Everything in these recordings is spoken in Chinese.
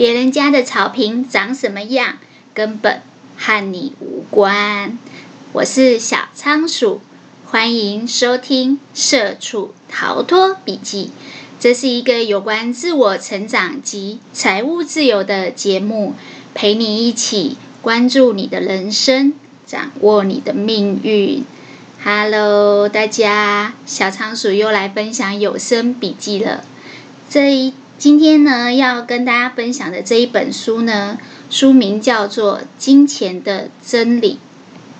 别人家的草坪长什么样，根本和你无关。我是小仓鼠，欢迎收听《社畜逃脱笔记》。这是一个有关自我成长及财务自由的节目，陪你一起关注你的人生，掌握你的命运。Hello，大家，小仓鼠又来分享有声笔记了。这一今天呢，要跟大家分享的这一本书呢，书名叫做《金钱的真理》。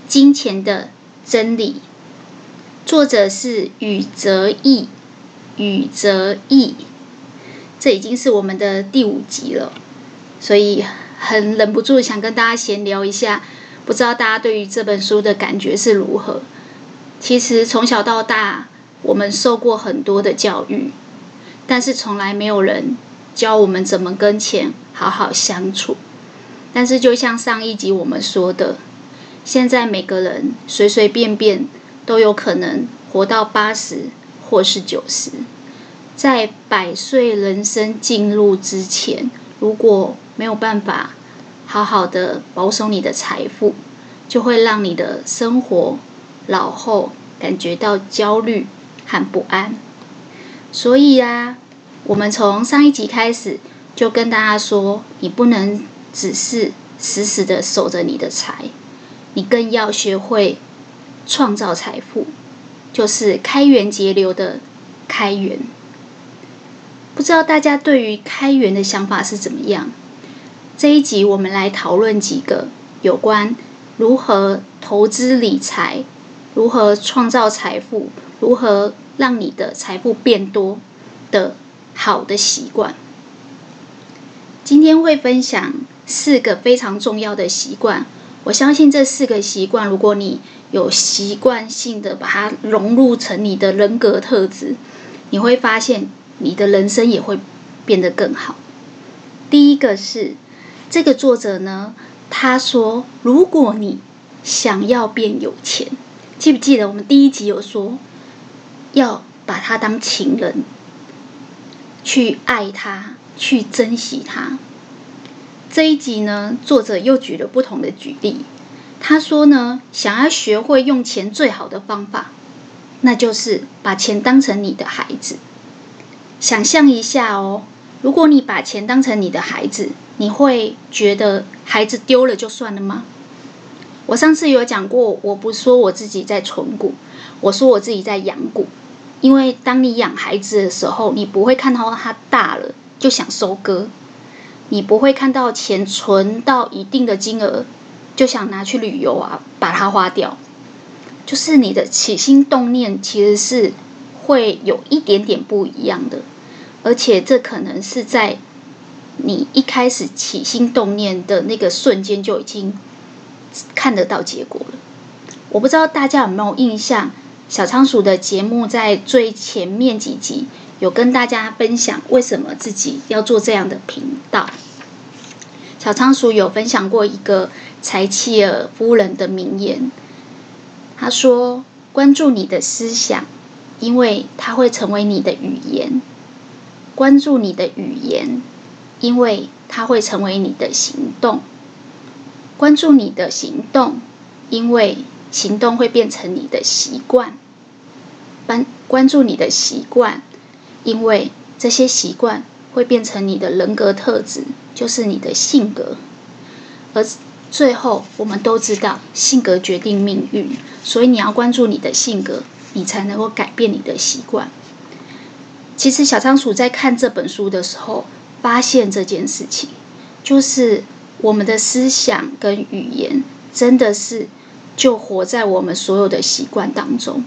金钱的真理，作者是宇泽义。宇泽义，这已经是我们的第五集了，所以很忍不住想跟大家闲聊一下。不知道大家对于这本书的感觉是如何？其实从小到大，我们受过很多的教育。但是从来没有人教我们怎么跟钱好好相处。但是就像上一集我们说的，现在每个人随随便便都有可能活到八十或是九十。在百岁人生进入之前，如果没有办法好好的保守你的财富，就会让你的生活老后感觉到焦虑和不安。所以啊，我们从上一集开始就跟大家说，你不能只是死死的守着你的财，你更要学会创造财富，就是开源节流的开源。不知道大家对于开源的想法是怎么样？这一集我们来讨论几个有关如何投资理财、如何创造财富、如何。让你的财富变多的好的习惯。今天会分享四个非常重要的习惯。我相信这四个习惯，如果你有习惯性的把它融入成你的人格特质，你会发现你的人生也会变得更好。第一个是这个作者呢，他说，如果你想要变有钱，记不记得我们第一集有说？要把他当情人，去爱他，去珍惜他。这一集呢，作者又举了不同的举例。他说呢，想要学会用钱最好的方法，那就是把钱当成你的孩子。想象一下哦，如果你把钱当成你的孩子，你会觉得孩子丢了就算了吗？我上次有讲过，我不说我自己在存股。我说我自己在养股，因为当你养孩子的时候，你不会看到他大了就想收割，你不会看到钱存到一定的金额就想拿去旅游啊，把它花掉。就是你的起心动念其实是会有一点点不一样的，而且这可能是在你一开始起心动念的那个瞬间就已经看得到结果了。我不知道大家有没有印象？小仓鼠的节目在最前面几集有跟大家分享为什么自己要做这样的频道。小仓鼠有分享过一个柴契尔夫人的名言，她说：“关注你的思想，因为它会成为你的语言；关注你的语言，因为它会成为你的行动；关注你的行动，因为。”行动会变成你的习惯，关关注你的习惯，因为这些习惯会变成你的人格特质，就是你的性格。而最后，我们都知道性格决定命运，所以你要关注你的性格，你才能够改变你的习惯。其实，小仓鼠在看这本书的时候，发现这件事情，就是我们的思想跟语言真的是。就活在我们所有的习惯当中，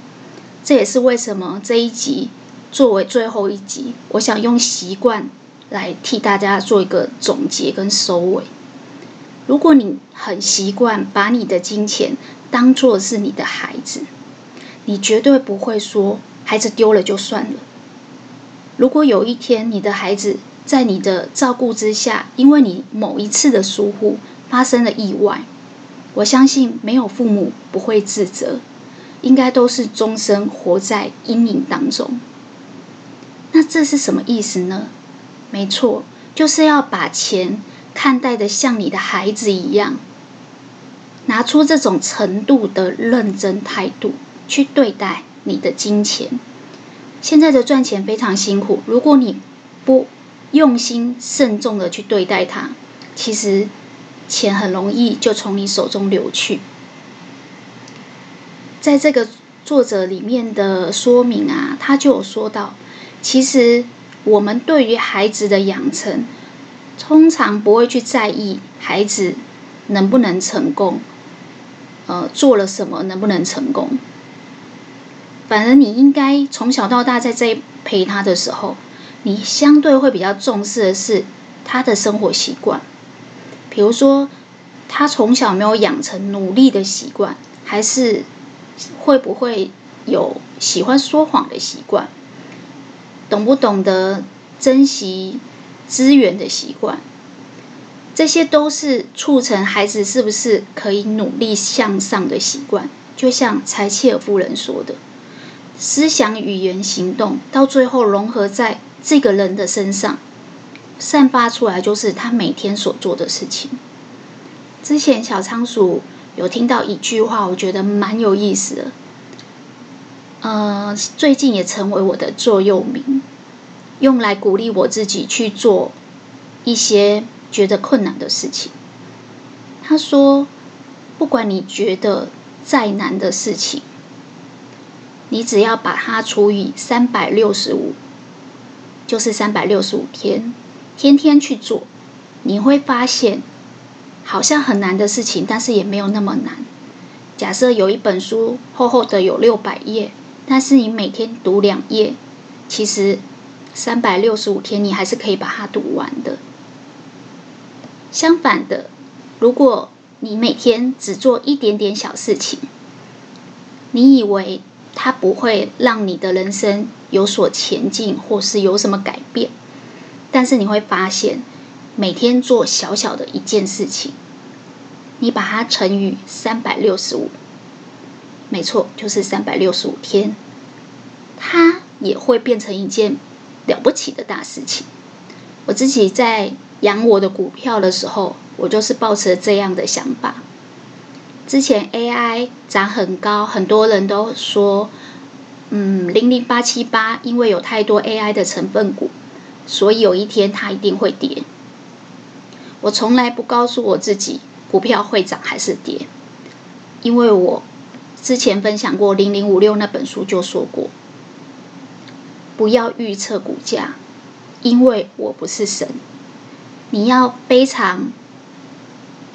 这也是为什么这一集作为最后一集，我想用习惯来替大家做一个总结跟收尾。如果你很习惯把你的金钱当做是你的孩子，你绝对不会说孩子丢了就算了。如果有一天你的孩子在你的照顾之下，因为你某一次的疏忽发生了意外，我相信没有父母不会自责，应该都是终身活在阴影当中。那这是什么意思呢？没错，就是要把钱看待的像你的孩子一样，拿出这种程度的认真态度去对待你的金钱。现在的赚钱非常辛苦，如果你不用心慎重的去对待它，其实钱很容易就从你手中流去。在这个作者里面的说明啊，他就有说到，其实我们对于孩子的养成，通常不会去在意孩子能不能成功，呃，做了什么能不能成功。反而你应该从小到大在这陪他的时候，你相对会比较重视的是他的生活习惯，比如说他从小没有养成努力的习惯，还是会不会有喜欢说谎的习惯，懂不懂得珍惜资源的习惯，这些都是促成孩子是不是可以努力向上的习惯。就像柴切尔夫人说的。思想、语言、行动，到最后融合在这个人的身上，散发出来就是他每天所做的事情。之前小仓鼠有听到一句话，我觉得蛮有意思的。呃，最近也成为我的座右铭，用来鼓励我自己去做一些觉得困难的事情。他说：“不管你觉得再难的事情。”你只要把它除以三百六十五，就是三百六十五天，天天去做，你会发现，好像很难的事情，但是也没有那么难。假设有一本书厚厚的有六百页，但是你每天读两页，其实三百六十五天你还是可以把它读完的。相反的，如果你每天只做一点点小事情，你以为，它不会让你的人生有所前进，或是有什么改变。但是你会发现，每天做小小的一件事情，你把它乘以三百六十五，没错，就是三百六十五天，它也会变成一件了不起的大事情。我自己在养我的股票的时候，我就是抱持这样的想法。之前 AI 涨很高，很多人都说，嗯，零零八七八因为有太多 AI 的成分股，所以有一天它一定会跌。我从来不告诉我自己股票会涨还是跌，因为我之前分享过零零五六那本书就说过，不要预测股价，因为我不是神。你要非常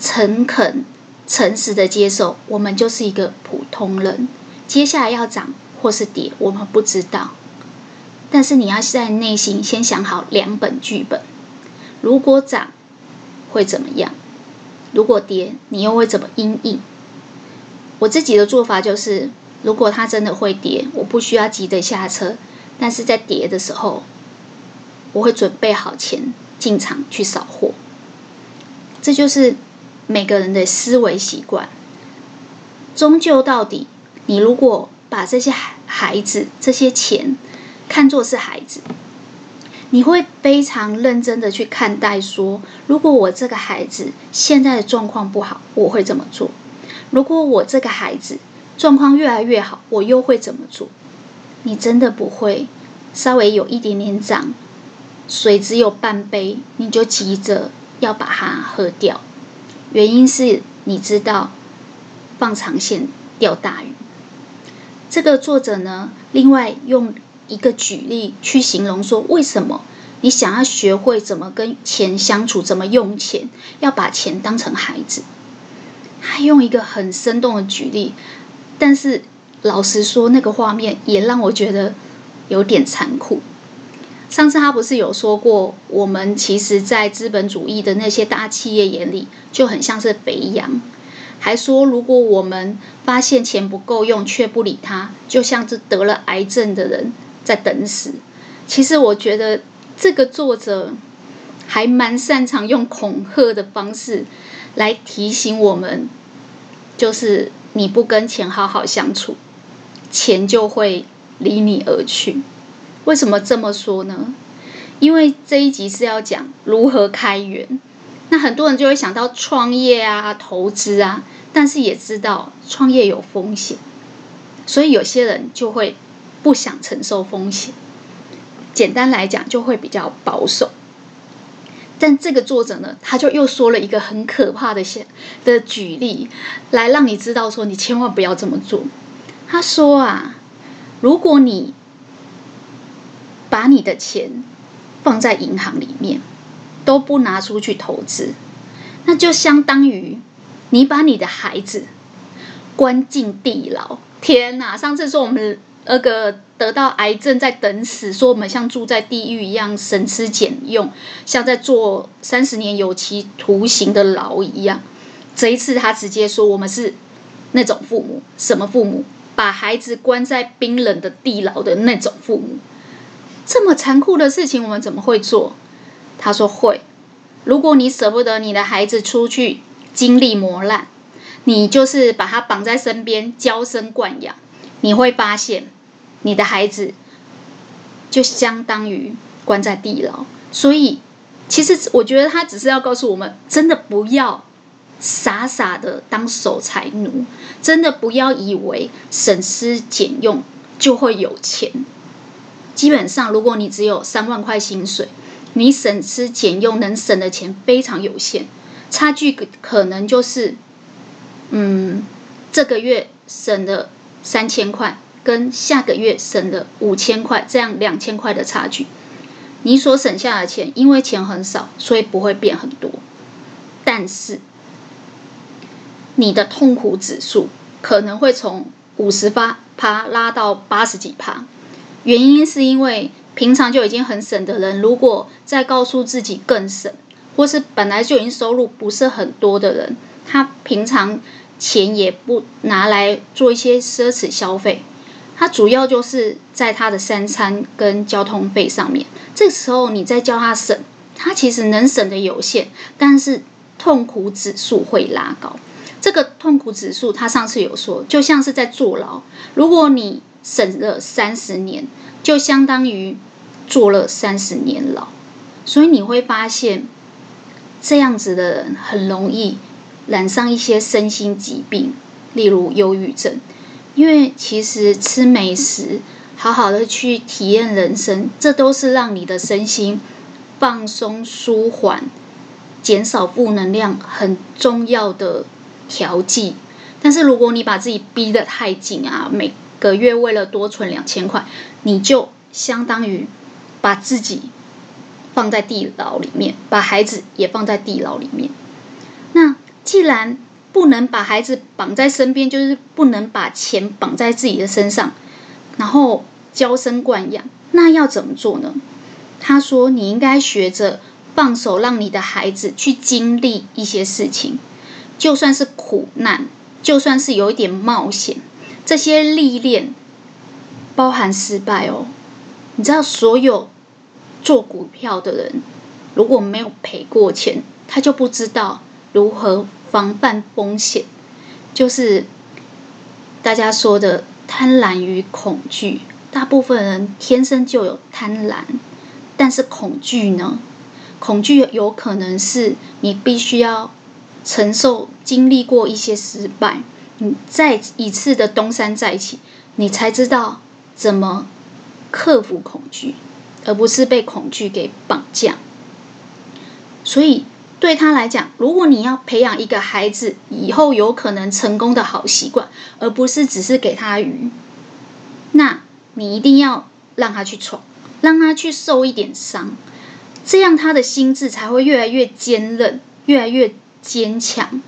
诚恳。诚实的接受，我们就是一个普通人。接下来要涨或是跌，我们不知道。但是你要在内心先想好两本剧本：如果涨会怎么样？如果跌，你又会怎么因应？我自己的做法就是，如果它真的会跌，我不需要急着下车。但是在跌的时候，我会准备好钱进场去扫货。这就是。每个人的思维习惯，终究到底，你如果把这些孩子、这些钱看作是孩子，你会非常认真的去看待。说，如果我这个孩子现在的状况不好，我会怎么做？如果我这个孩子状况越来越好，我又会怎么做？你真的不会稍微有一点点涨，水只有半杯，你就急着要把它喝掉。原因是你知道，放长线钓大鱼。这个作者呢，另外用一个举例去形容说，为什么你想要学会怎么跟钱相处，怎么用钱，要把钱当成孩子。他用一个很生动的举例，但是老实说，那个画面也让我觉得有点残酷。上次他不是有说过，我们其实，在资本主义的那些大企业眼里，就很像是肥羊。还说，如果我们发现钱不够用却不理他，就像是得了癌症的人在等死。其实我觉得这个作者还蛮擅长用恐吓的方式来提醒我们，就是你不跟钱好好相处，钱就会离你而去。为什么这么说呢？因为这一集是要讲如何开源，那很多人就会想到创业啊、投资啊，但是也知道创业有风险，所以有些人就会不想承受风险。简单来讲，就会比较保守。但这个作者呢，他就又说了一个很可怕的现的举例，来让你知道说，你千万不要这么做。他说啊，如果你把你的钱放在银行里面，都不拿出去投资，那就相当于你把你的孩子关进地牢。天哪！上次说我们那个得到癌症在等死，说我们像住在地狱一样省吃俭用，像在坐三十年有期徒刑的牢一样。这一次他直接说我们是那种父母，什么父母？把孩子关在冰冷的地牢的那种父母。这么残酷的事情，我们怎么会做？他说会。如果你舍不得你的孩子出去经历磨难，你就是把他绑在身边，娇生惯养，你会发现，你的孩子就相当于关在地牢。所以，其实我觉得他只是要告诉我们，真的不要傻傻的当守财奴，真的不要以为省吃俭用就会有钱。基本上，如果你只有三万块薪水，你省吃俭用能省的钱非常有限，差距可能就是，嗯，这个月省了三千块，跟下个月省了五千块，这样两千块的差距。你所省下的钱，因为钱很少，所以不会变很多，但是你的痛苦指数可能会从五十八趴拉到八十几趴。原因是因为平常就已经很省的人，如果再告诉自己更省，或是本来就已经收入不是很多的人，他平常钱也不拿来做一些奢侈消费，他主要就是在他的三餐跟交通费上面。这时候你再叫他省，他其实能省的有限，但是痛苦指数会拉高。这个痛苦指数，他上次有说，就像是在坐牢，如果你省了三十年，就相当于坐了三十年牢，所以你会发现，这样子的人很容易染上一些身心疾病，例如忧郁症。因为其实吃美食，好好的去体验人生，这都是让你的身心放松、舒缓、减少负能量很重要的调剂。但是如果你把自己逼得太紧啊，每个月为了多存两千块，你就相当于把自己放在地牢里面，把孩子也放在地牢里面。那既然不能把孩子绑在身边，就是不能把钱绑在自己的身上，然后娇生惯养，那要怎么做呢？他说：“你应该学着放手，让你的孩子去经历一些事情，就算是苦难，就算是有一点冒险。”这些历练包含失败哦，你知道，所有做股票的人如果没有赔过钱，他就不知道如何防范风险。就是大家说的贪婪与恐惧，大部分人天生就有贪婪，但是恐惧呢？恐惧有可能是你必须要承受、经历过一些失败。你再一次的东山再起，你才知道怎么克服恐惧，而不是被恐惧给绑架。所以对他来讲，如果你要培养一个孩子以后有可能成功的好习惯，而不是只是给他鱼，那你一定要让他去闯，让他去受一点伤，这样他的心智才会越来越坚韧，越来越坚强。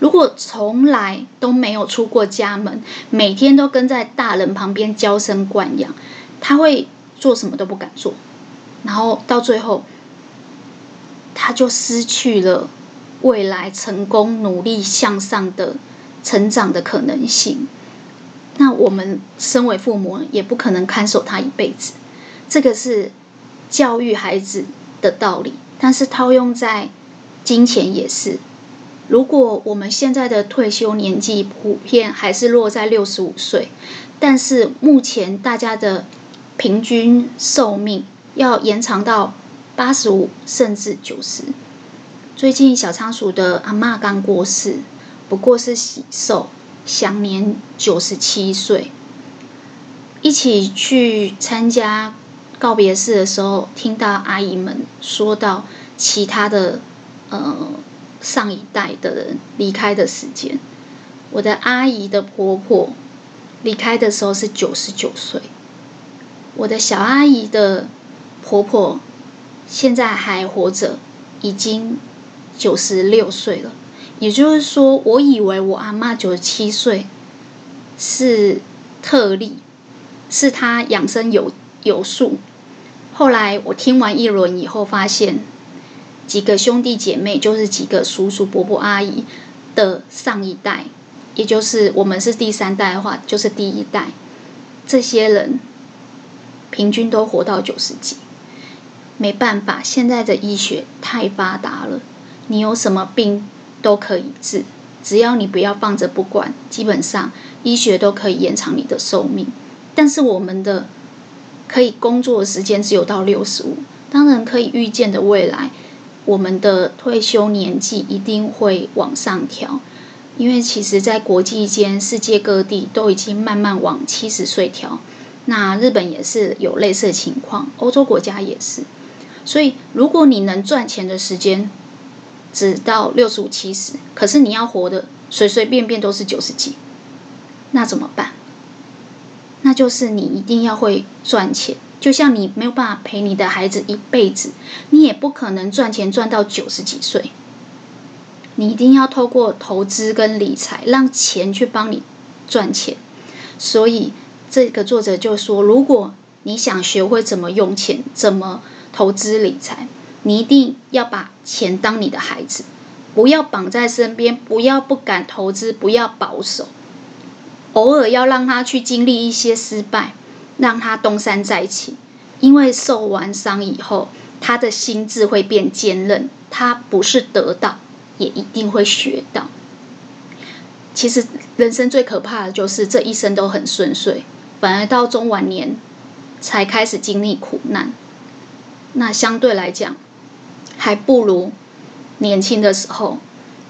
如果从来都没有出过家门，每天都跟在大人旁边娇生惯养，他会做什么都不敢做，然后到最后，他就失去了未来成功、努力向上的成长的可能性。那我们身为父母，也不可能看守他一辈子。这个是教育孩子的道理，但是套用在金钱也是。如果我们现在的退休年纪普遍还是落在六十五岁，但是目前大家的平均寿命要延长到八十五甚至九十。最近小仓鼠的阿嬷刚过世，不过是喜寿，享年九十七岁。一起去参加告别式的时候，听到阿姨们说到其他的呃上一代的人离开的时间。我的阿姨的婆婆离开的时候是九十九岁，我的小阿姨的婆婆现在还活着，已经九十六岁了。也就是说，我以为我阿嬷九十七岁是特例，是她养生有有术。后来我听完一轮以后，发现几个兄弟姐妹，就是几个叔叔伯伯阿姨的上一代。也就是我们是第三代的话，就是第一代，这些人平均都活到九十几。没办法，现在的医学太发达了，你有什么病都可以治，只要你不要放着不管，基本上医学都可以延长你的寿命。但是我们的可以工作的时间只有到六十五，当然可以预见的未来，我们的退休年纪一定会往上调。因为其实，在国际间，世界各地都已经慢慢往七十岁调。那日本也是有类似的情况，欧洲国家也是。所以，如果你能赚钱的时间只到六十五、七十，可是你要活的随随便便都是九十几，那怎么办？那就是你一定要会赚钱。就像你没有办法陪你的孩子一辈子，你也不可能赚钱赚到九十几岁。你一定要透过投资跟理财，让钱去帮你赚钱。所以这个作者就说，如果你想学会怎么用钱、怎么投资理财，你一定要把钱当你的孩子，不要绑在身边，不要不敢投资，不要保守。偶尔要让他去经历一些失败，让他东山再起。因为受完伤以后，他的心智会变坚韧，他不是得到。也一定会学到。其实人生最可怕的就是这一生都很顺遂，反而到中晚年才开始经历苦难。那相对来讲，还不如年轻的时候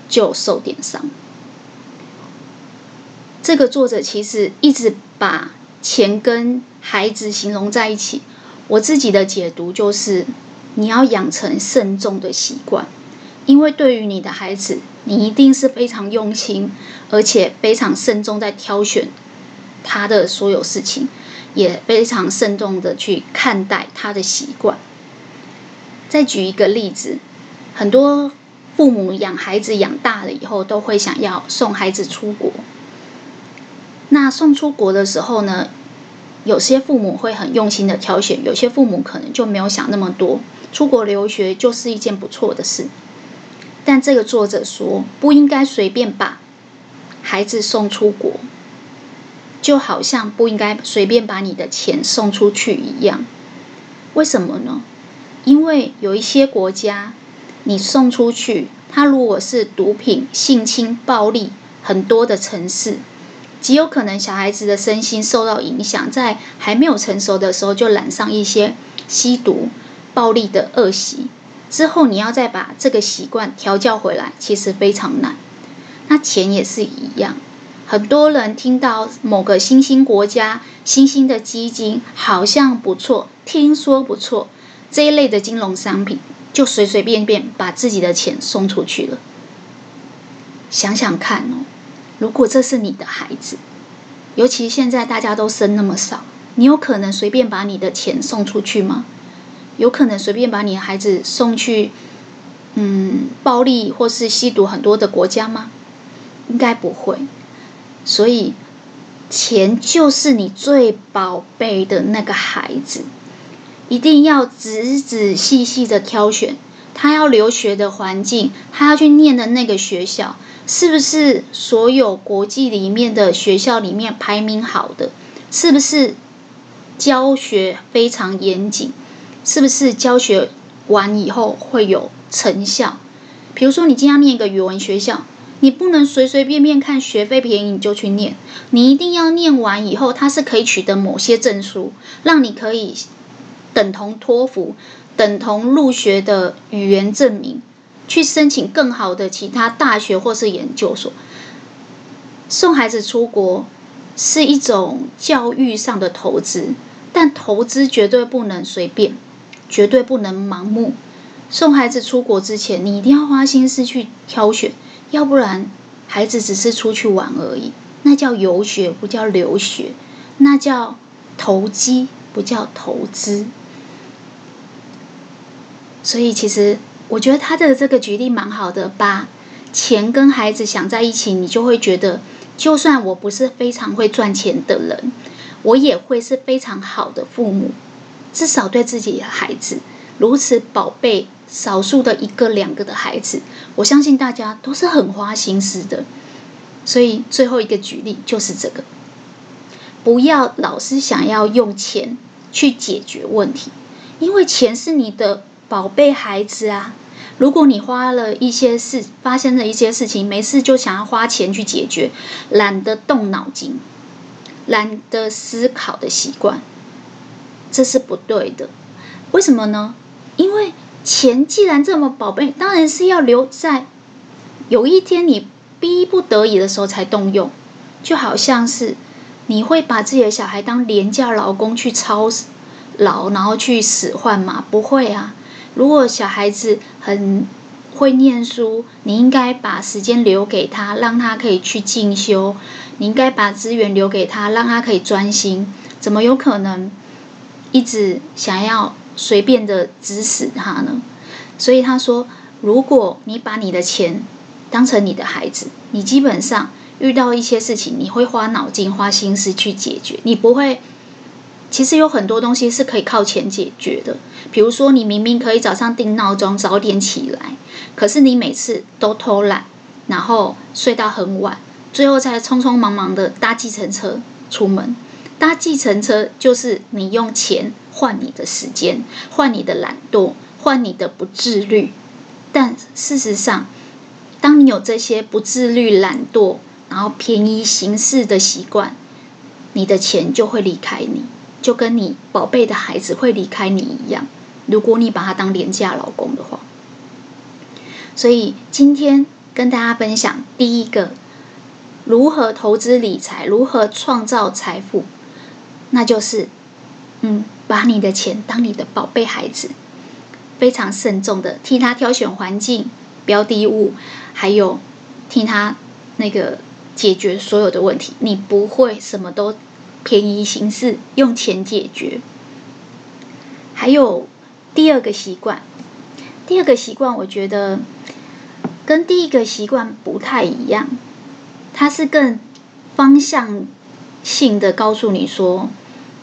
就受点伤。这个作者其实一直把钱跟孩子形容在一起。我自己的解读就是，你要养成慎重的习惯。因为对于你的孩子，你一定是非常用心，而且非常慎重在挑选他的所有事情，也非常慎重的去看待他的习惯。再举一个例子，很多父母养孩子养大了以后，都会想要送孩子出国。那送出国的时候呢，有些父母会很用心的挑选，有些父母可能就没有想那么多，出国留学就是一件不错的事。但这个作者说，不应该随便把孩子送出国，就好像不应该随便把你的钱送出去一样。为什么呢？因为有一些国家，你送出去，它如果是毒品、性侵、暴力很多的城市，极有可能小孩子的身心受到影响，在还没有成熟的时候就染上一些吸毒、暴力的恶习。之后你要再把这个习惯调教回来，其实非常难。那钱也是一样，很多人听到某个新兴国家、新兴的基金好像不错，听说不错，这一类的金融商品，就随随便便把自己的钱送出去了。想想看哦，如果这是你的孩子，尤其现在大家都生那么少，你有可能随便把你的钱送出去吗？有可能随便把你的孩子送去，嗯，暴力或是吸毒很多的国家吗？应该不会。所以，钱就是你最宝贝的那个孩子，一定要仔仔细细的挑选他要留学的环境，他要去念的那个学校，是不是所有国际里面的学校里面排名好的？是不是教学非常严谨？是不是教学完以后会有成效？比如说，你今天要念一个语文学校，你不能随随便便看学费便宜你就去念，你一定要念完以后，它是可以取得某些证书，让你可以等同托福，等同入学的语言证明，去申请更好的其他大学或是研究所。送孩子出国是一种教育上的投资，但投资绝对不能随便，绝对不能盲目。送孩子出国之前，你一定要花心思去挑选，要不然孩子只是出去玩而已，那叫游学，不叫留学，那叫投机，不叫投资。所以，其实我觉得他的这个举例蛮好的，把钱跟孩子想在一起，你就会觉得。就算我不是非常会赚钱的人，我也会是非常好的父母。至少对自己的孩子如此宝贝，少数的一个两个的孩子，我相信大家都是很花心思的。所以最后一个举例就是这个：不要老是想要用钱去解决问题，因为钱是你的宝贝孩子啊。如果你花了一些事，发生了一些事情，没事就想要花钱去解决，懒得动脑筋，懒得思考的习惯，这是不对的。为什么呢？因为钱既然这么宝贝，当然是要留在有一天你逼不得已的时候才动用。就好像是你会把自己的小孩当廉价劳工去操劳，然后去使唤吗？不会啊。如果小孩子很会念书，你应该把时间留给他，让他可以去进修。你应该把资源留给他，让他可以专心。怎么有可能一直想要随便的指使他呢？所以他说，如果你把你的钱当成你的孩子，你基本上遇到一些事情，你会花脑筋、花心思去解决，你不会。其实有很多东西是可以靠钱解决的，比如说你明明可以早上定闹钟早点起来，可是你每次都偷懒，然后睡到很晚，最后才匆匆忙忙的搭计程车出门。搭计程车就是你用钱换你的时间，换你的懒惰，换你的不自律。但事实上，当你有这些不自律、懒惰，然后便宜行事的习惯，你的钱就会离开你。就跟你宝贝的孩子会离开你一样，如果你把他当廉价老公的话。所以今天跟大家分享第一个，如何投资理财，如何创造财富，那就是，嗯，把你的钱当你的宝贝孩子，非常慎重的替他挑选环境、标的物，还有替他那个解决所有的问题。你不会什么都。便宜行事，用钱解决。还有第二个习惯，第二个习惯，我觉得跟第一个习惯不太一样。它是更方向性的告诉你说，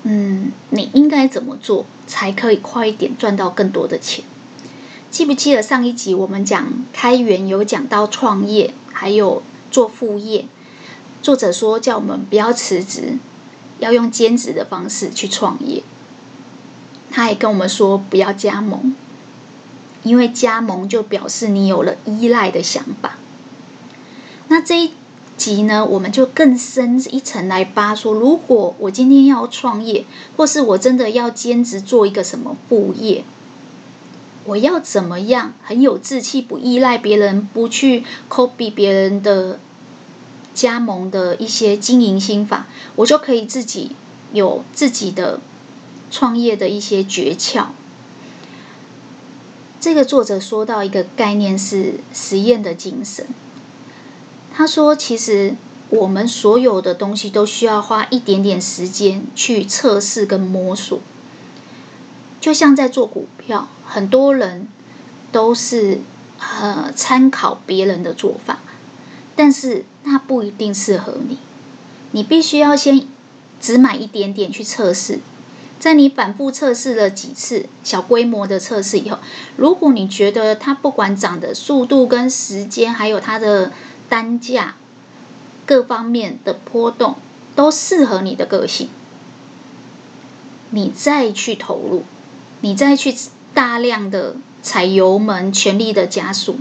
嗯，你应该怎么做才可以快一点赚到更多的钱？记不记得上一集我们讲开源有讲到创业，还有做副业？作者说叫我们不要辞职。要用兼职的方式去创业。他还跟我们说不要加盟，因为加盟就表示你有了依赖的想法。那这一集呢，我们就更深一层来扒说，如果我今天要创业，或是我真的要兼职做一个什么副业，我要怎么样很有志气，不依赖别人，不去 copy 别人的。加盟的一些经营心法，我就可以自己有自己的创业的一些诀窍。这个作者说到一个概念是实验的精神。他说，其实我们所有的东西都需要花一点点时间去测试跟摸索。就像在做股票，很多人都是呃参考别人的做法。但是那不一定适合你，你必须要先只买一点点去测试，在你反复测试了几次小规模的测试以后，如果你觉得它不管涨的速度跟时间，还有它的单价各方面的波动都适合你的个性，你再去投入，你再去大量的踩油门，全力的加速。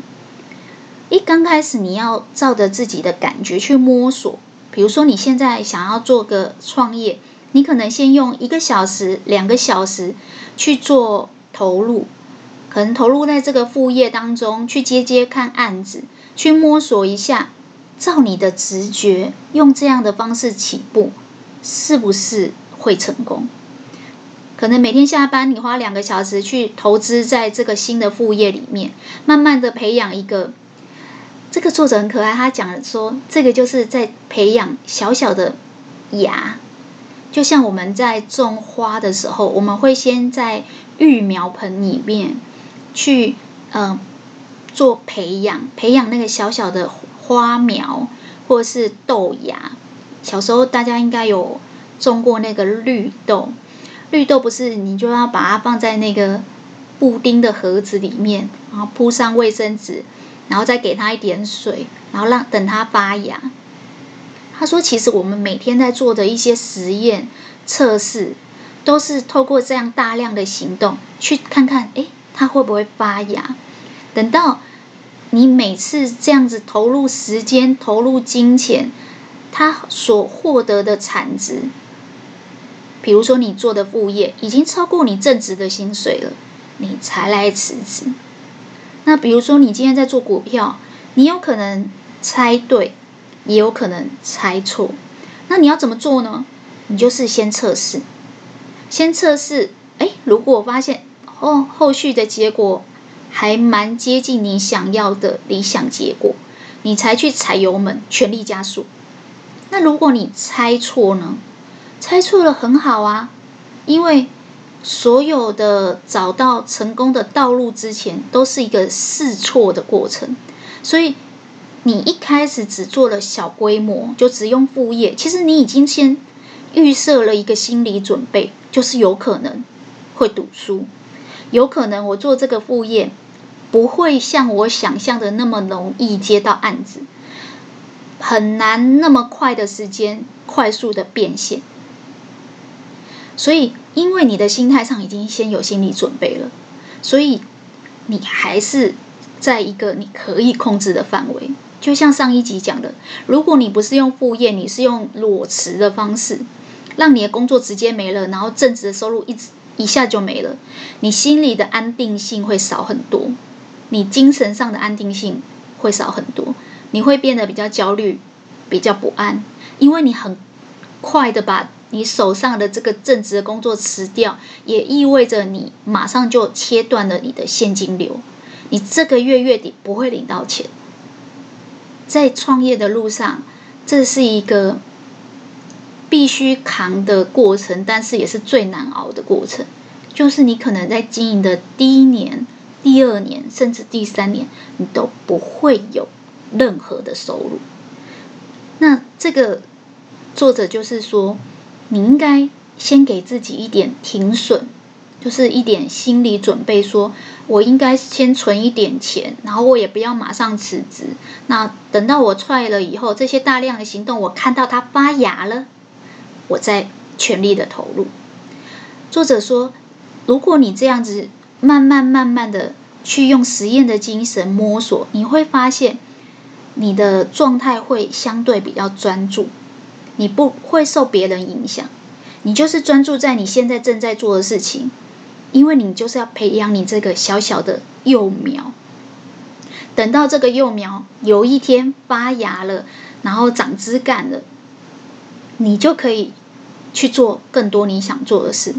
一刚开始，你要照着自己的感觉去摸索。比如说，你现在想要做个创业，你可能先用一个小时、两个小时去做投入，可能投入在这个副业当中，去接接看案子，去摸索一下，照你的直觉，用这样的方式起步，是不是会成功？可能每天下班，你花两个小时去投资在这个新的副业里面，慢慢的培养一个。这个作者很可爱，他讲说，这个就是在培养小小的芽，就像我们在种花的时候，我们会先在育苗盆里面去，嗯、做培养，培养那个小小的花苗或是豆芽。小时候大家应该有种过那个绿豆，绿豆不是你就要把它放在那个布丁的盒子里面，然后铺上卫生纸。然后再给它一点水，然后让等它发芽。他说：“其实我们每天在做的一些实验测试，都是透过这样大量的行动，去看看，诶，它会不会发芽。等到你每次这样子投入时间、投入金钱，它所获得的产值，比如说你做的副业已经超过你正职的薪水了，你才来辞职。”那比如说，你今天在做股票，你有可能猜对，也有可能猜错。那你要怎么做呢？你就是先测试，先测试。哎，如果发现哦，后续的结果还蛮接近你想要的理想结果，你才去踩油门，全力加速。那如果你猜错呢？猜错了很好啊，因为。所有的找到成功的道路之前，都是一个试错的过程。所以，你一开始只做了小规模，就只用副业，其实你已经先预设了一个心理准备，就是有可能会赌输，有可能我做这个副业不会像我想象的那么容易接到案子，很难那么快的时间快速的变现。所以，因为你的心态上已经先有心理准备了，所以你还是在一个你可以控制的范围。就像上一集讲的，如果你不是用副业，你是用裸辞的方式，让你的工作直接没了，然后正职的收入一直一下就没了，你心里的安定性会少很多，你精神上的安定性会少很多，你会变得比较焦虑，比较不安，因为你很快的把。你手上的这个正职的工作辞掉，也意味着你马上就切断了你的现金流，你这个月月底不会领到钱。在创业的路上，这是一个必须扛的过程，但是也是最难熬的过程。就是你可能在经营的第一年、第二年，甚至第三年，你都不会有任何的收入。那这个作者就是说。你应该先给自己一点停损，就是一点心理准备，说我应该先存一点钱，然后我也不要马上辞职。那等到我踹了以后，这些大量的行动，我看到它发芽了，我再全力的投入。作者说，如果你这样子慢慢慢慢的去用实验的精神摸索，你会发现你的状态会相对比较专注。你不会受别人影响，你就是专注在你现在正在做的事情，因为你就是要培养你这个小小的幼苗。等到这个幼苗有一天发芽了，然后长枝干了，你就可以去做更多你想做的事。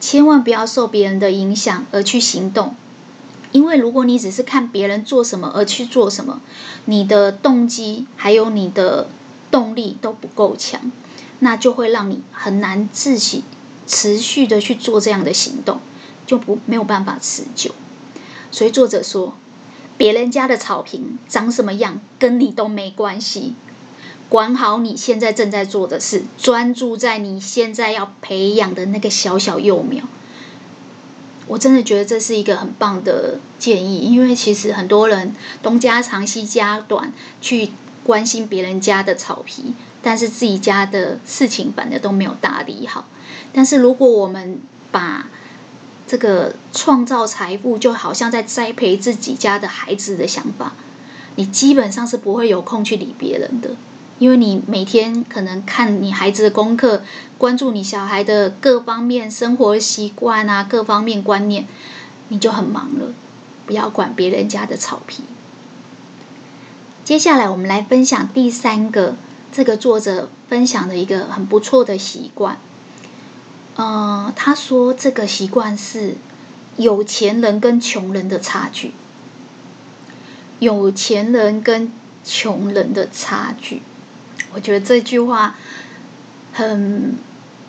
千万不要受别人的影响而去行动，因为如果你只是看别人做什么而去做什么，你的动机还有你的。动力都不够强，那就会让你很难自己持续的去做这样的行动，就不没有办法持久。所以作者说，别人家的草坪长什么样跟你都没关系，管好你现在正在做的事，专注在你现在要培养的那个小小幼苗。我真的觉得这是一个很棒的建议，因为其实很多人东家长西家短去。关心别人家的草皮，但是自己家的事情反正都没有打理好。但是如果我们把这个创造财富就好像在栽培自己家的孩子的想法，你基本上是不会有空去理别人的，因为你每天可能看你孩子的功课，关注你小孩的各方面生活习惯啊，各方面观念，你就很忙了。不要管别人家的草皮。接下来，我们来分享第三个，这个作者分享的一个很不错的习惯。呃，他说这个习惯是有钱人跟穷人的差距。有钱人跟穷人的差距，我觉得这句话很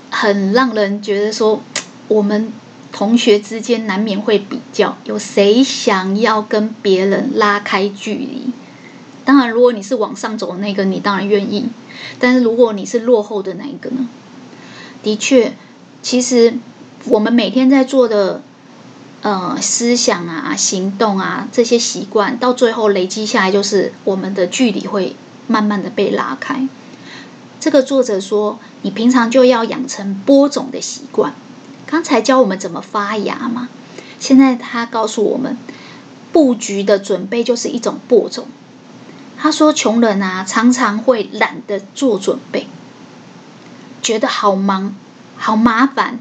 很让人觉得说，我们同学之间难免会比较，有谁想要跟别人拉开距离？当然，如果你是往上走的那个，你当然愿意；但是如果你是落后的那一个呢？的确，其实我们每天在做的。呃，思想啊，行动啊，这些习惯到最后累积下来，就是我们的距离会慢慢的被拉开。这个作者说，你平常就要养成播种的习惯。刚才教我们怎么发芽嘛，现在他告诉我们，布局的准备就是一种播种。他说，穷人啊，常常会懒得做准备，觉得好忙，好麻烦。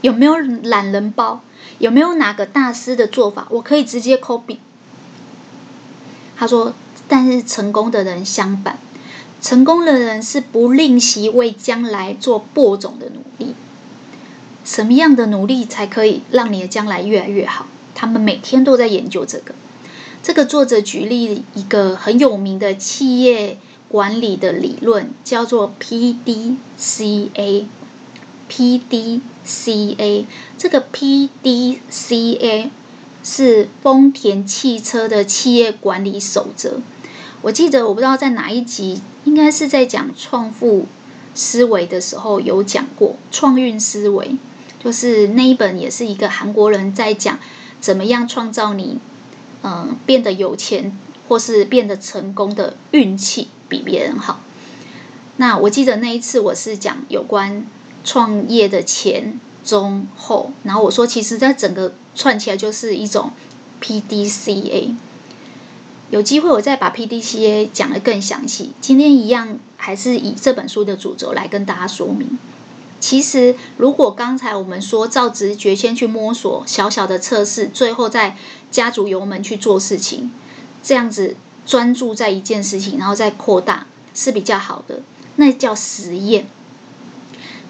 有没有懒人包？有没有哪个大师的做法，我可以直接 copy？他说，但是成功的人相反，成功的人是不吝惜为将来做播种的努力。什么样的努力才可以让你的将来越来越好？他们每天都在研究这个。这个作者举例一个很有名的企业管理的理论，叫做 PDCA。PDCA 这个 PDCA 是丰田汽车的企业管理守则。我记得我不知道在哪一集，应该是在讲创富思维的时候有讲过创运思维，就是那一本也是一个韩国人在讲怎么样创造你嗯变得有钱或是变得成功的运气比别人好。那我记得那一次我是讲有关。创业的前、中、后，然后我说，其实在整个串起来就是一种 PDCA。有机会我再把 PDCA 讲得更详细。今天一样还是以这本书的主轴来跟大家说明。其实，如果刚才我们说照直觉先去摸索，小小的测试，最后再加足油门去做事情，这样子专注在一件事情，然后再扩大是比较好的。那叫实验。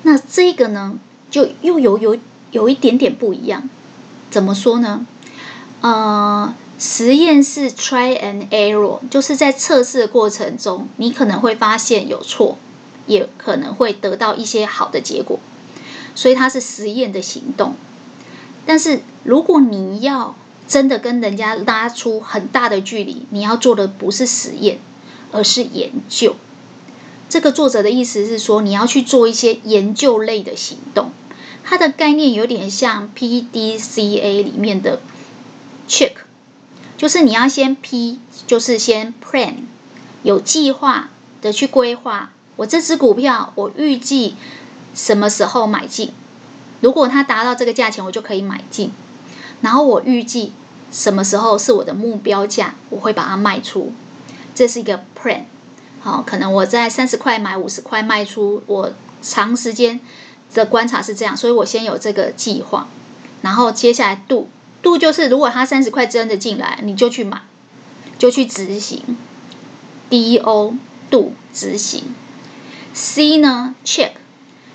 那这个呢，就又有有有一点点不一样，怎么说呢？呃，实验是 try and error，就是在测试的过程中，你可能会发现有错，也可能会得到一些好的结果，所以它是实验的行动。但是如果你要真的跟人家拉出很大的距离，你要做的不是实验，而是研究。这个作者的意思是说，你要去做一些研究类的行动。它的概念有点像 PDCA 里面的 check，就是你要先 P，就是先 plan，有计划的去规划。我这支股票，我预计什么时候买进？如果它达到这个价钱，我就可以买进。然后我预计什么时候是我的目标价，我会把它卖出。这是一个 plan。好，可能我在三十块买五十块卖出，我长时间的观察是这样，所以我先有这个计划，然后接下来 do，do 就是如果他三十块真的进来，你就去买，就去执行，do do 执行，c 呢 check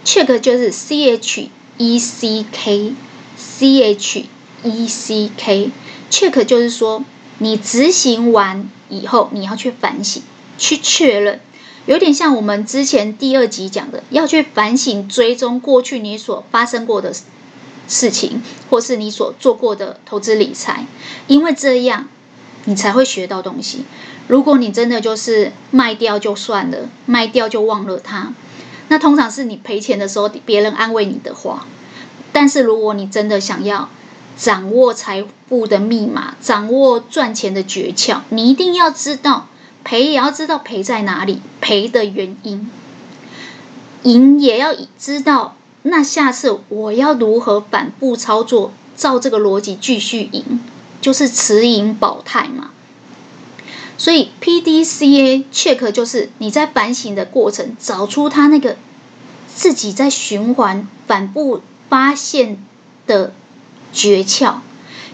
check 就是 c h e c k c h e c k check 就是说你执行完以后你要去反省。去确认，有点像我们之前第二集讲的，要去反省、追踪过去你所发生过的事情，或是你所做过的投资理财，因为这样你才会学到东西。如果你真的就是卖掉就算了，卖掉就忘了它，那通常是你赔钱的时候别人安慰你的话。但是如果你真的想要掌握财富的密码，掌握赚钱的诀窍，你一定要知道。赔也要知道赔在哪里，赔的原因；赢也要知道，那下次我要如何反复操作，照这个逻辑继续赢，就是持盈保泰嘛。所以 PDCA check 就是你在反省的过程，找出他那个自己在循环反复发现的诀窍。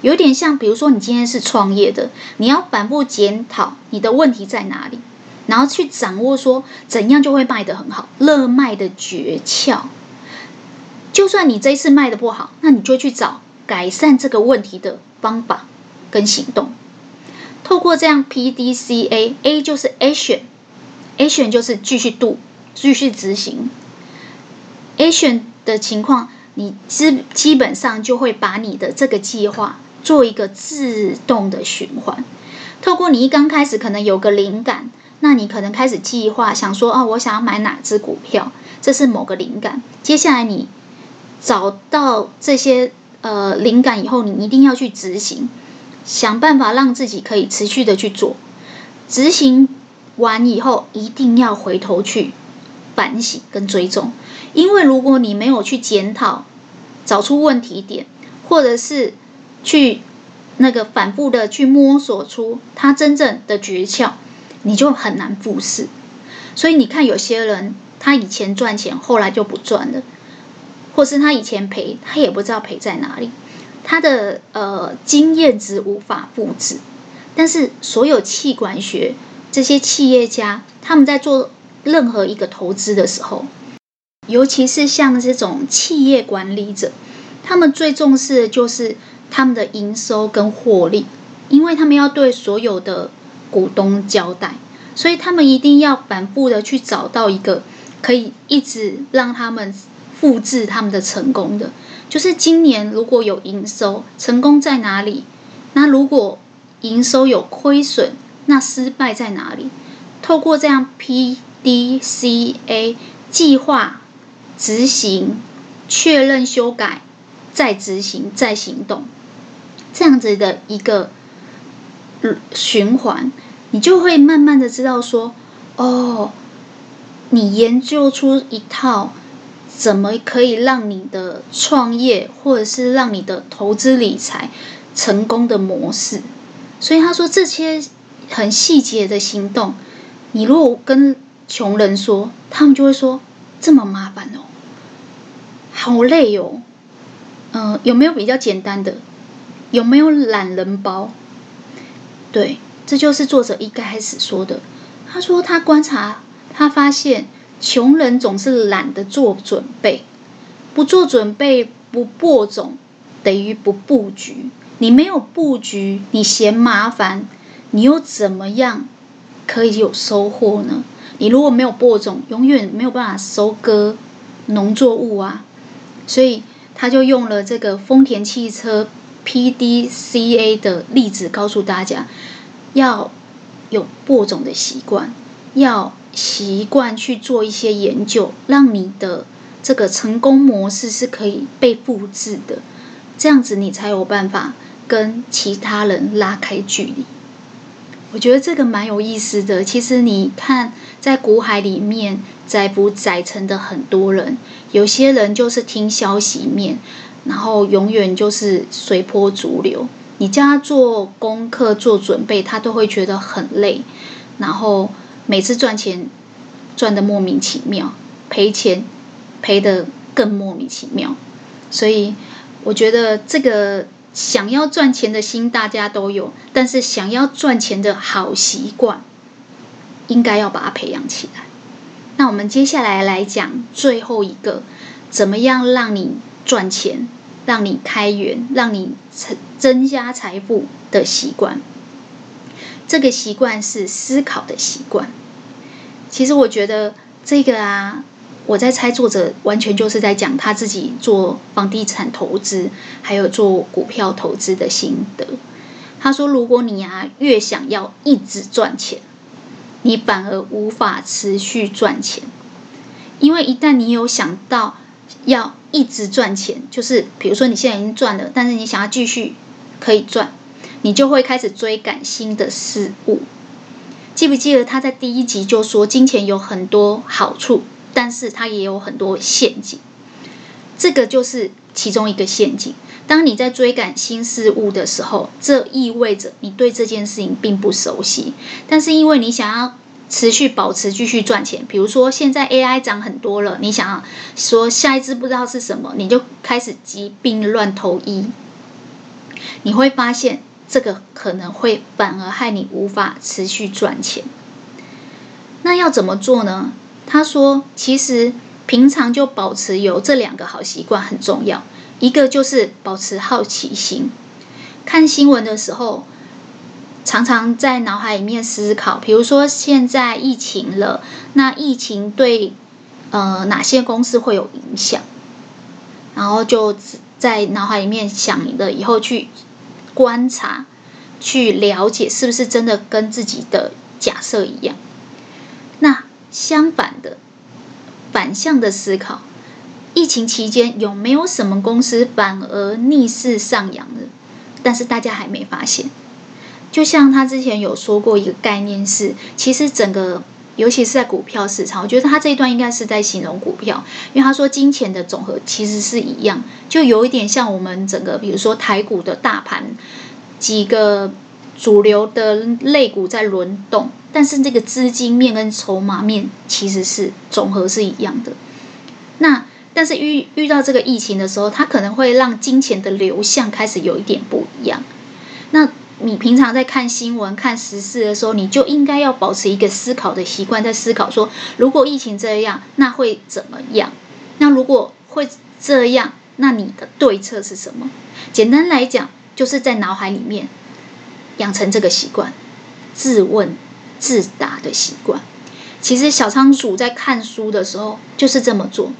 有点像，比如说你今天是创业的，你要反复检讨你的问题在哪里，然后去掌握说怎样就会卖得很好，热卖的诀窍。就算你这一次卖得不好，那你就去找改善这个问题的方法跟行动。透过这样 P D C A，A 就是 Action，Action 就是继续 do，继续执行。Action 的情况，你基基本上就会把你的这个计划做一个自动的循环。透过你一刚开始可能有个灵感，那你可能开始计划，想说哦，我想要买哪只股票，这是某个灵感。接下来你找到这些呃灵感以后，你一定要去执行，想办法让自己可以持续的去做。执行完以后，一定要回头去反省跟追踪。因为如果你没有去检讨，找出问题点，或者是去那个反复的去摸索出他真正的诀窍，你就很难复制。所以你看，有些人他以前赚钱，后来就不赚了，或是他以前赔，他也不知道赔在哪里，他的呃经验值无法复制。但是所有气管学这些企业家，他们在做任何一个投资的时候，尤其是像这种企业管理者，他们最重视的就是他们的营收跟获利，因为他们要对所有的股东交代，所以他们一定要反复的去找到一个可以一直让他们复制他们的成功的。就是今年如果有营收，成功在哪里？那如果营收有亏损，那失败在哪里？透过这样 P D C A 计划。执行、确认、修改，再执行、再行动，这样子的一个循环，你就会慢慢的知道说，哦，你研究出一套怎么可以让你的创业或者是让你的投资理财成功的模式。所以他说这些很细节的行动，你如果跟穷人说，他们就会说这么麻烦哦。好累哦，嗯、有没有比较简单的？有没有懒人包？对，这就是作者一开始说的。他说他观察，他发现穷人总是懒得做准备，不做准备，不播种，等于不布局。你没有布局，你嫌麻烦，你又怎么样可以有收获呢？你如果没有播种，永远没有办法收割农作物啊。所以他就用了这个丰田汽车 PDCA 的例子，告诉大家要有播种的习惯，要习惯去做一些研究，让你的这个成功模式是可以被复制的，这样子你才有办法跟其他人拉开距离。我觉得这个蛮有意思的。其实你看，在股海里面载浮载沉的很多人。有些人就是听消息面，然后永远就是随波逐流。你叫他做功课、做准备，他都会觉得很累。然后每次赚钱赚得莫名其妙，赔钱赔得更莫名其妙。所以我觉得这个想要赚钱的心大家都有，但是想要赚钱的好习惯，应该要把它培养起来。那我们接下来来讲最后一个，怎么样让你赚钱、让你开源、让你增增加财富的习惯。这个习惯是思考的习惯。其实我觉得这个啊，我在猜作者完全就是在讲他自己做房地产投资，还有做股票投资的心得。他说：“如果你啊越想要一直赚钱。”你反而无法持续赚钱，因为一旦你有想到要一直赚钱，就是比如说你现在已经赚了，但是你想要继续可以赚，你就会开始追赶新的事物。记不记得他在第一集就说，金钱有很多好处，但是它也有很多陷阱。这个就是其中一个陷阱。当你在追赶新事物的时候，这意味着你对这件事情并不熟悉。但是因为你想要持续保持继续赚钱，比如说现在 AI 涨很多了，你想要说下一支不知道是什么，你就开始急病乱投医。你会发现这个可能会反而害你无法持续赚钱。那要怎么做呢？他说，其实平常就保持有这两个好习惯很重要，一个就是保持好奇心，看新闻的时候。常常在脑海里面思考，比如说现在疫情了，那疫情对呃哪些公司会有影响？然后就在脑海里面想了以后去观察、去了解，是不是真的跟自己的假设一样？那相反的，反向的思考，疫情期间有没有什么公司反而逆势上扬了？但是大家还没发现。就像他之前有说过一个概念是，其实整个，尤其是在股票市场，我觉得他这一段应该是在形容股票，因为他说金钱的总和其实是一样，就有一点像我们整个，比如说台股的大盘，几个主流的类股在轮动，但是这个资金面跟筹码面其实是总和是一样的。那但是遇遇到这个疫情的时候，它可能会让金钱的流向开始有一点不一样。那你平常在看新闻、看时事的时候，你就应该要保持一个思考的习惯，在思考说，如果疫情这样，那会怎么样？那如果会这样，那你的对策是什么？简单来讲，就是在脑海里面养成这个习惯，自问自答的习惯。其实小仓鼠在看书的时候就是这么做。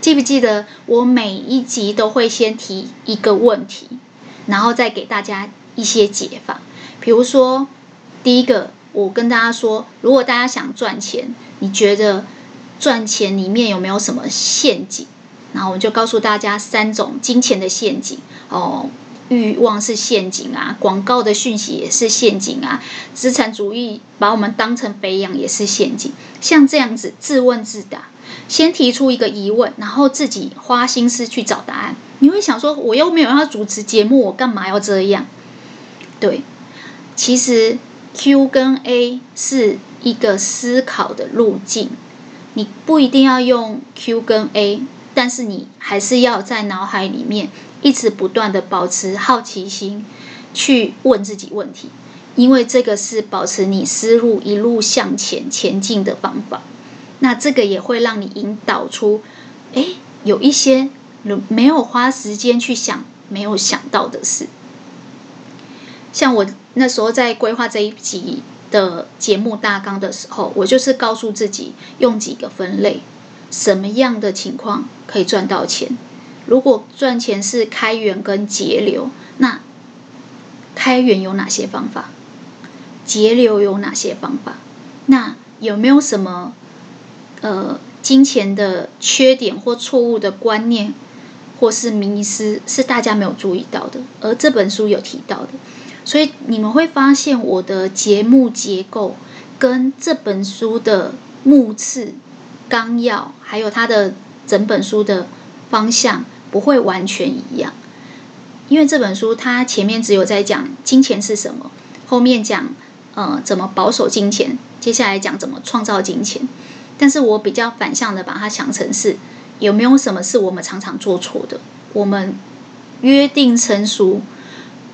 记不记得我每一集都会先提一个问题，然后再给大家。一些解法，比如说，第一个，我跟大家说，如果大家想赚钱，你觉得赚钱里面有没有什么陷阱？然后我就告诉大家三种金钱的陷阱哦，欲望是陷阱啊，广告的讯息也是陷阱啊，资产主义把我们当成肥羊也是陷阱。像这样子自问自答，先提出一个疑问，然后自己花心思去找答案。你会想说，我又没有要主持节目，我干嘛要这样？对，其实 Q 跟 A 是一个思考的路径，你不一定要用 Q 跟 A，但是你还是要在脑海里面一直不断的保持好奇心，去问自己问题，因为这个是保持你思路一路向前前进的方法。那这个也会让你引导出，哎，有一些没有花时间去想、没有想到的事。像我那时候在规划这一集的节目大纲的时候，我就是告诉自己用几个分类，什么样的情况可以赚到钱？如果赚钱是开源跟节流，那开源有哪些方法？节流有哪些方法？那有没有什么呃金钱的缺点或错误的观念，或是迷思是大家没有注意到的？而这本书有提到的。所以你们会发现，我的节目结构跟这本书的目次纲要，还有它的整本书的方向不会完全一样。因为这本书它前面只有在讲金钱是什么，后面讲呃怎么保守金钱，接下来讲怎么创造金钱。但是我比较反向的把它想成是有没有什么是我们常常做错的，我们约定成熟，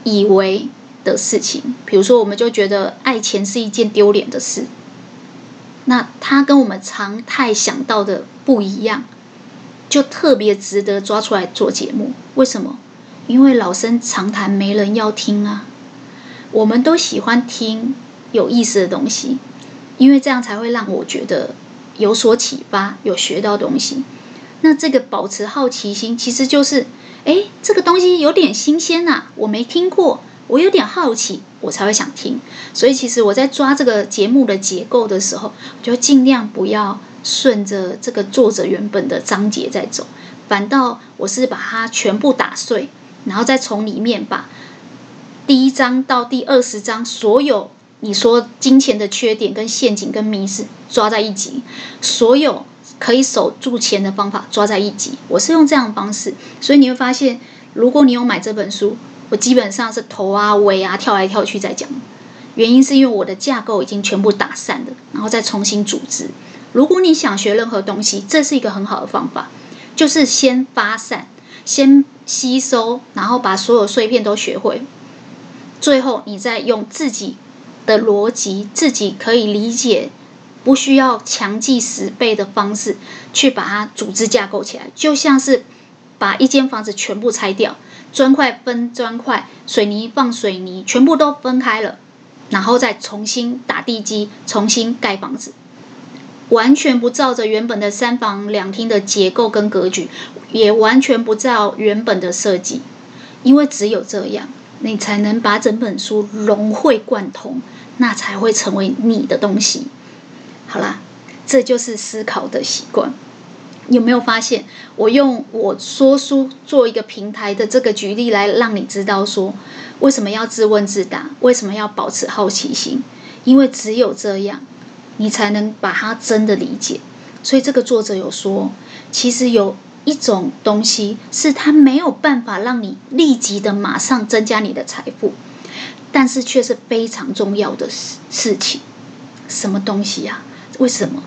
以为。的事情，比如说，我们就觉得爱钱是一件丢脸的事，那它跟我们常态想到的不一样，就特别值得抓出来做节目。为什么？因为老生常谈，没人要听啊。我们都喜欢听有意思的东西，因为这样才会让我觉得有所启发，有学到东西。那这个保持好奇心，其实就是，哎，这个东西有点新鲜呐，我没听过。我有点好奇，我才会想听。所以其实我在抓这个节目的结构的时候，我就尽量不要顺着这个作者原本的章节在走，反倒我是把它全部打碎，然后再从里面把第一章到第二十章所有你说金钱的缺点、跟陷阱、跟迷思抓在一起，所有可以守住钱的方法抓在一起。我是用这样的方式，所以你会发现，如果你有买这本书。我基本上是头啊尾啊跳来跳去在讲，原因是因为我的架构已经全部打散了，然后再重新组织。如果你想学任何东西，这是一个很好的方法，就是先发散，先吸收，然后把所有碎片都学会，最后你再用自己的逻辑，自己可以理解，不需要强记十倍的方式去把它组织架构起来，就像是把一间房子全部拆掉，砖块分砖块，水泥放水泥，全部都分开了，然后再重新打地基，重新盖房子。完全不照着原本的三房两厅的结构跟格局，也完全不照原本的设计，因为只有这样，你才能把整本书融会贯通，那才会成为你的东西。好啦，这就是思考的习惯。有没有发现，我用我说书做一个平台的这个举例来让你知道说，为什么要自问自答，为什么要保持好奇心？因为只有这样。你才能把它真的理解，所以这个作者有说，其实有一种东西是它没有办法让你立即的马上增加你的财富，但是却是非常重要的事事情。什么东西呀？为什么？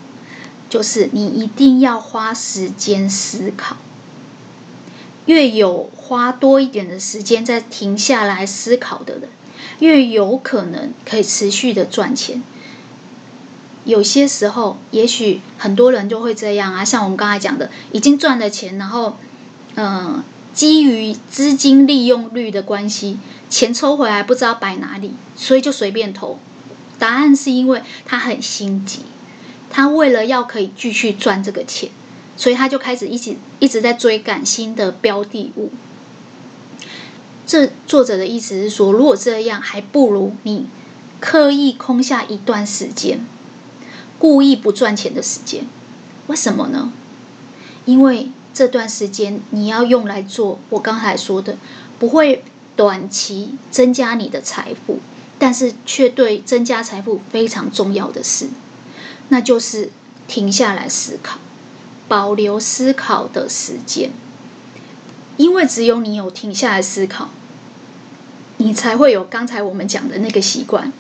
就是你一定要花时间思考，越有花多一点的时间再停下来思考的人，越有可能可以持续的赚钱。有些时候，也许很多人就会这样啊，像我们刚才讲的，已经赚了钱，然后，嗯、基于资金利用率的关系，钱抽回来不知道摆哪里，所以就随便投。答案是因为他很心急，他为了要可以继续赚这个钱，所以他就开始一直一直在追赶新的标的物。这作者的意思是说，如果这样，还不如你刻意空下一段时间。故意不赚钱的时间，为什么呢？因为这段时间你要用来做我刚才说的，不会短期增加你的财富，但是却对增加财富非常重要的事，那就是停下来思考，保留思考的时间。因为只有你有停下来思考，你才会有刚才我们讲的那个习惯，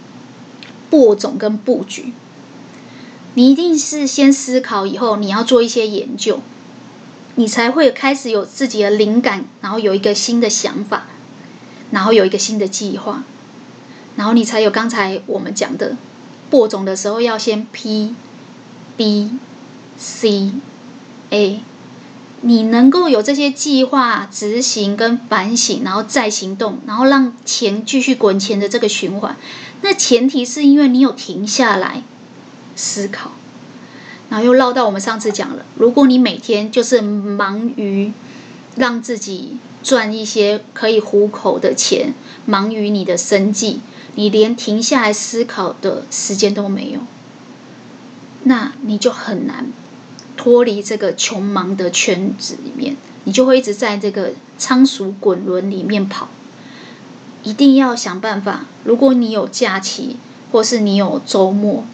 播种跟布局。你一定是先思考，以后你要做一些研究，你才会开始有自己的灵感，然后有一个新的想法，然后有一个新的计划，然后你才有刚才我们讲的播种的时候要先 P、B、C、A，你能够有这些计划执行跟反省，然后再行动，然后让钱继续滚钱的这个循环，那前提是因为你有停下来。思考，然后又绕到我们上次讲了。如果你每天就是忙于让自己赚一些可以糊口的钱，忙于你的生计，你连停下来思考的时间都没有，那你就很难脱离这个穷忙的圈子里面，你就会一直在这个仓鼠滚轮里面跑。一定要想办法，如果你有假期，或是你有周末。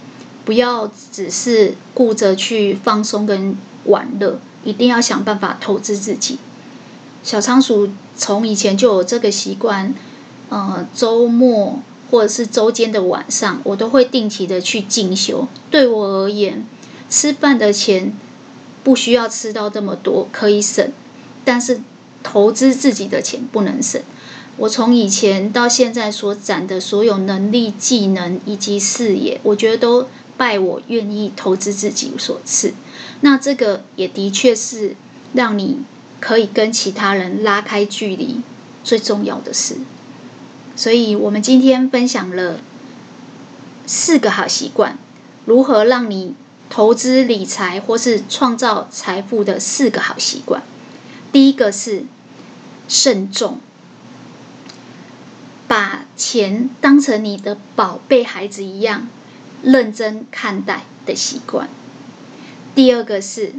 不要只是顾着去放松跟玩乐，一定要想办法投资自己。小仓鼠从以前就有这个习惯，呃，周末或者是周间的晚上，我都会定期的去进修。对我而言，吃饭的钱不需要吃到这么多，可以省，但是投资自己的钱不能省。我从以前到现在所攒的所有能力、技能以及事业，我觉得都。拜我愿意投资自己所赐，那这个也的确是让你可以跟其他人拉开距离最重要的事。所以，我们今天分享了四个好习惯，如何让你投资理财或是创造财富的四个好习惯。第一个是慎重，把钱当成你的宝贝孩子一样。认真看待的习惯。第二个是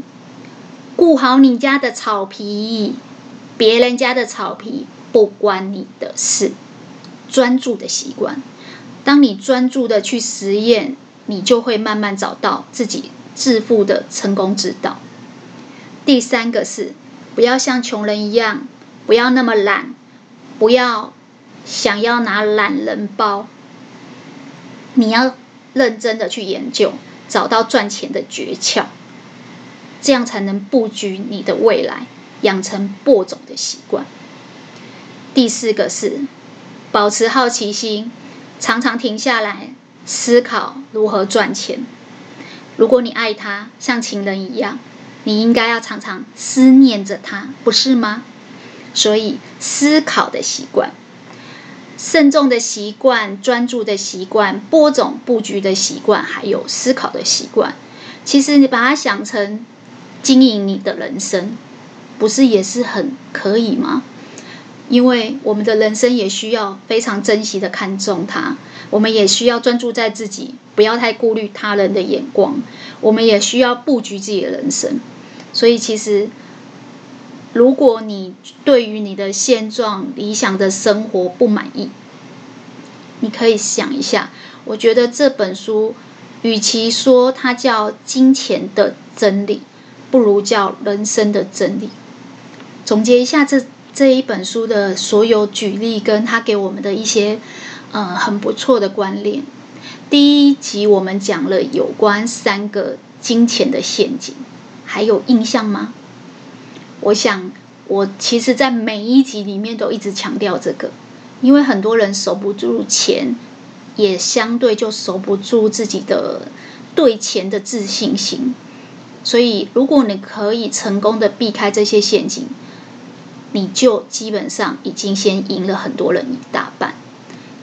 顾好你家的草皮，别人家的草皮不关你的事。专注的习惯，当你专注的去实验，你就会慢慢找到自己致富的成功之道。第三个是不要像穷人一样，不要那么懒，不要想要拿懒人包，你要。认真的去研究，找到赚钱的诀窍，这样才能布局你的未来，养成播种的习惯。第四个是保持好奇心，常常停下来思考如何赚钱。如果你爱他，像情人一样，你应该要常常思念着他，不是吗？所以，思考的习惯、慎重的习惯、专注的习惯、播种布局的习惯，还有思考的习惯，其实你把它想成经营你的人生，不是也是很可以吗？因为我们的人生也需要非常珍惜的看重它，我们也需要专注在自己，不要太顾虑他人的眼光。我们也需要布局自己的人生。所以，其实如果你对于你的现状、理想的生活不满意，你可以想一下。我觉得这本书，与其说它叫金钱的真理，不如叫人生的真理。总结一下这。这一本书的所有举例，跟他给我们的一些，呃，很不错的观念。第一集我们讲了有关三个金钱的陷阱，还有印象吗？我想，我其实在每一集里面都一直强调这个，因为很多人守不住钱，也相对就守不住自己的对钱的自信心。所以，如果你可以成功的避开这些陷阱，你就基本上已经先赢了很多人一大半。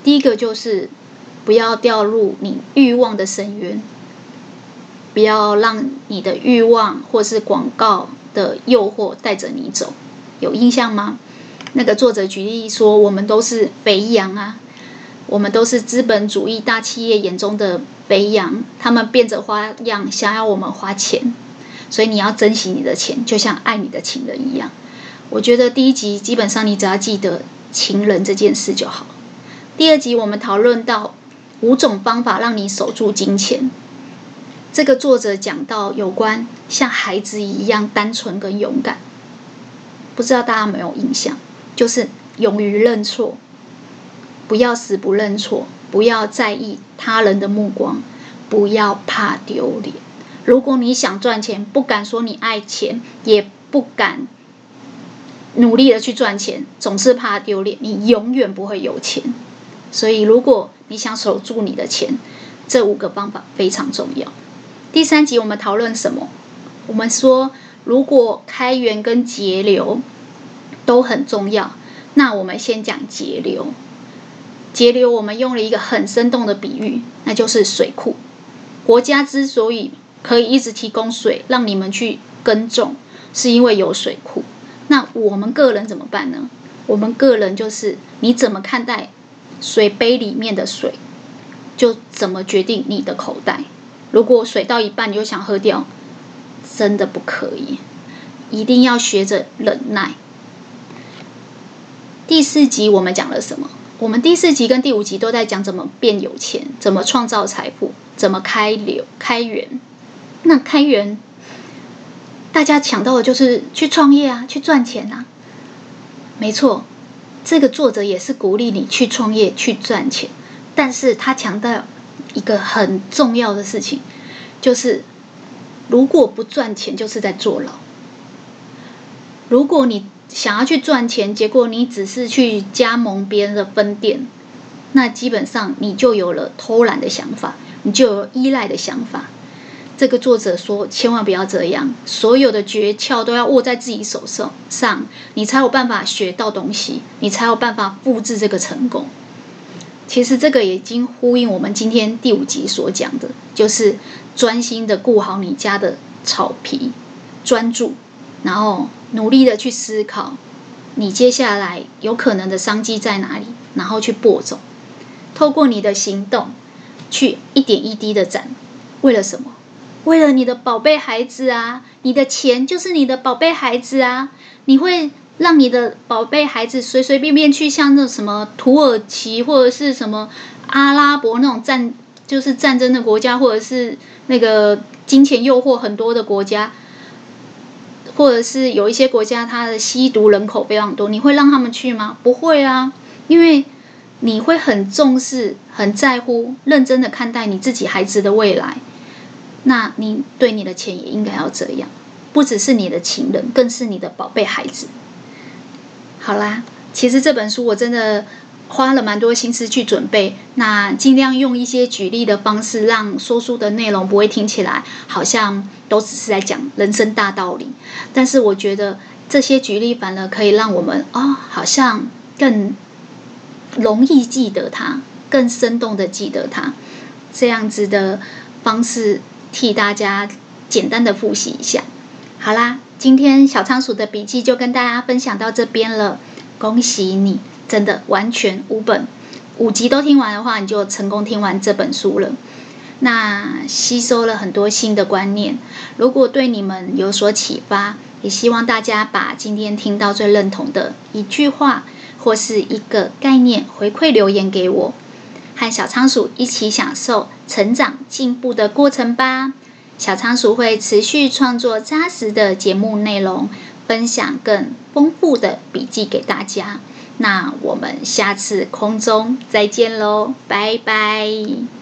第一个就是不要掉入你欲望的深渊，不要让你的欲望或是广告的诱惑带着你走。有印象吗？那个作者举例说，我们都是肥羊啊，我们都是资本主义大企业眼中的肥羊，他们变着花样想要我们花钱，所以你要珍惜你的钱，就像爱你的情人一样。我觉得第一集基本上你只要记得情人这件事就好。第二集我们讨论到五种方法让你守住金钱。这个作者讲到有关像孩子一样单纯跟勇敢，不知道大家有没有印象？就是勇于认错，不要死不认错，不要在意他人的目光，不要怕丢脸。如果你想赚钱，不敢说你爱钱，也不敢。努力的去赚钱，总是怕丢脸，你永远不会有钱。所以，如果你想守住你的钱，这五个方法非常重要。第三集我们讨论什么？我们说，如果开源跟节流都很重要，那我们先讲节流。节流，我们用了一个很生动的比喻，那就是水库。国家之所以可以一直提供水让你们去耕种，是因为有水库。那我们个人怎么办呢？我们个人就是你怎么看待水杯里面的水，就怎么决定你的口袋。如果水到一半你就想喝掉，真的不可以，一定要学着忍耐。第四集我们讲了什么？我们第四集跟第五集都在讲怎么变有钱，怎么创造财富，怎么开流开源。那开源。大家抢到的就是去创业啊，去赚钱啊。没错，这个作者也是鼓励你去创业、去赚钱，但是他强调一个很重要的事情，就是如果不赚钱，就是在坐牢。如果你想要去赚钱，结果你只是去加盟别人的分店，那基本上你就有了偷懒的想法，你就有依赖的想法。这个作者说：“千万不要这样，所有的诀窍都要握在自己手上，上你才有办法学到东西，你才有办法复制这个成功。”其实这个已经呼应我们今天第五集所讲的，就是专心的顾好你家的草皮，专注，然后努力的去思考，你接下来有可能的商机在哪里，然后去播种，透过你的行动，去一点一滴的攒，为了什么？为了你的宝贝孩子啊，你的钱就是你的宝贝孩子啊，你会让你的宝贝孩子随随便便去像那什么土耳其或者是什么阿拉伯那种战就是战争的国家，或者是那个金钱诱惑很多的国家，或者是有一些国家它的吸毒人口非常多，你会让他们去吗？不会啊，因为你会很重视、很在乎、认真的看待你自己孩子的未来。那你对你的钱也应该要这样，不只是你的情人，更是你的宝贝孩子。好啦，其实这本书我真的花了蛮多心思去准备，那尽量用一些举例的方式，让说书的内容不会听起来好像都只是在讲人生大道理。但是我觉得这些举例反而可以让我们哦，好像更容易记得它，更生动的记得它。这样子的方式替大家简单的复习一下。好啦，今天小仓鼠的笔记就跟大家分享到这边了。恭喜你，真的完全五本五集都听完的话，你就成功听完这本书了。那吸收了很多新的观念，如果对你们有所启发，也希望大家把今天听到最认同的一句话或是一个概念回馈留言给我。和小仓鼠一起享受成长进步的过程吧。小仓鼠会持续创作扎实的节目内容，分享更丰富的笔记给大家。那我们下次空中再见喽，拜拜。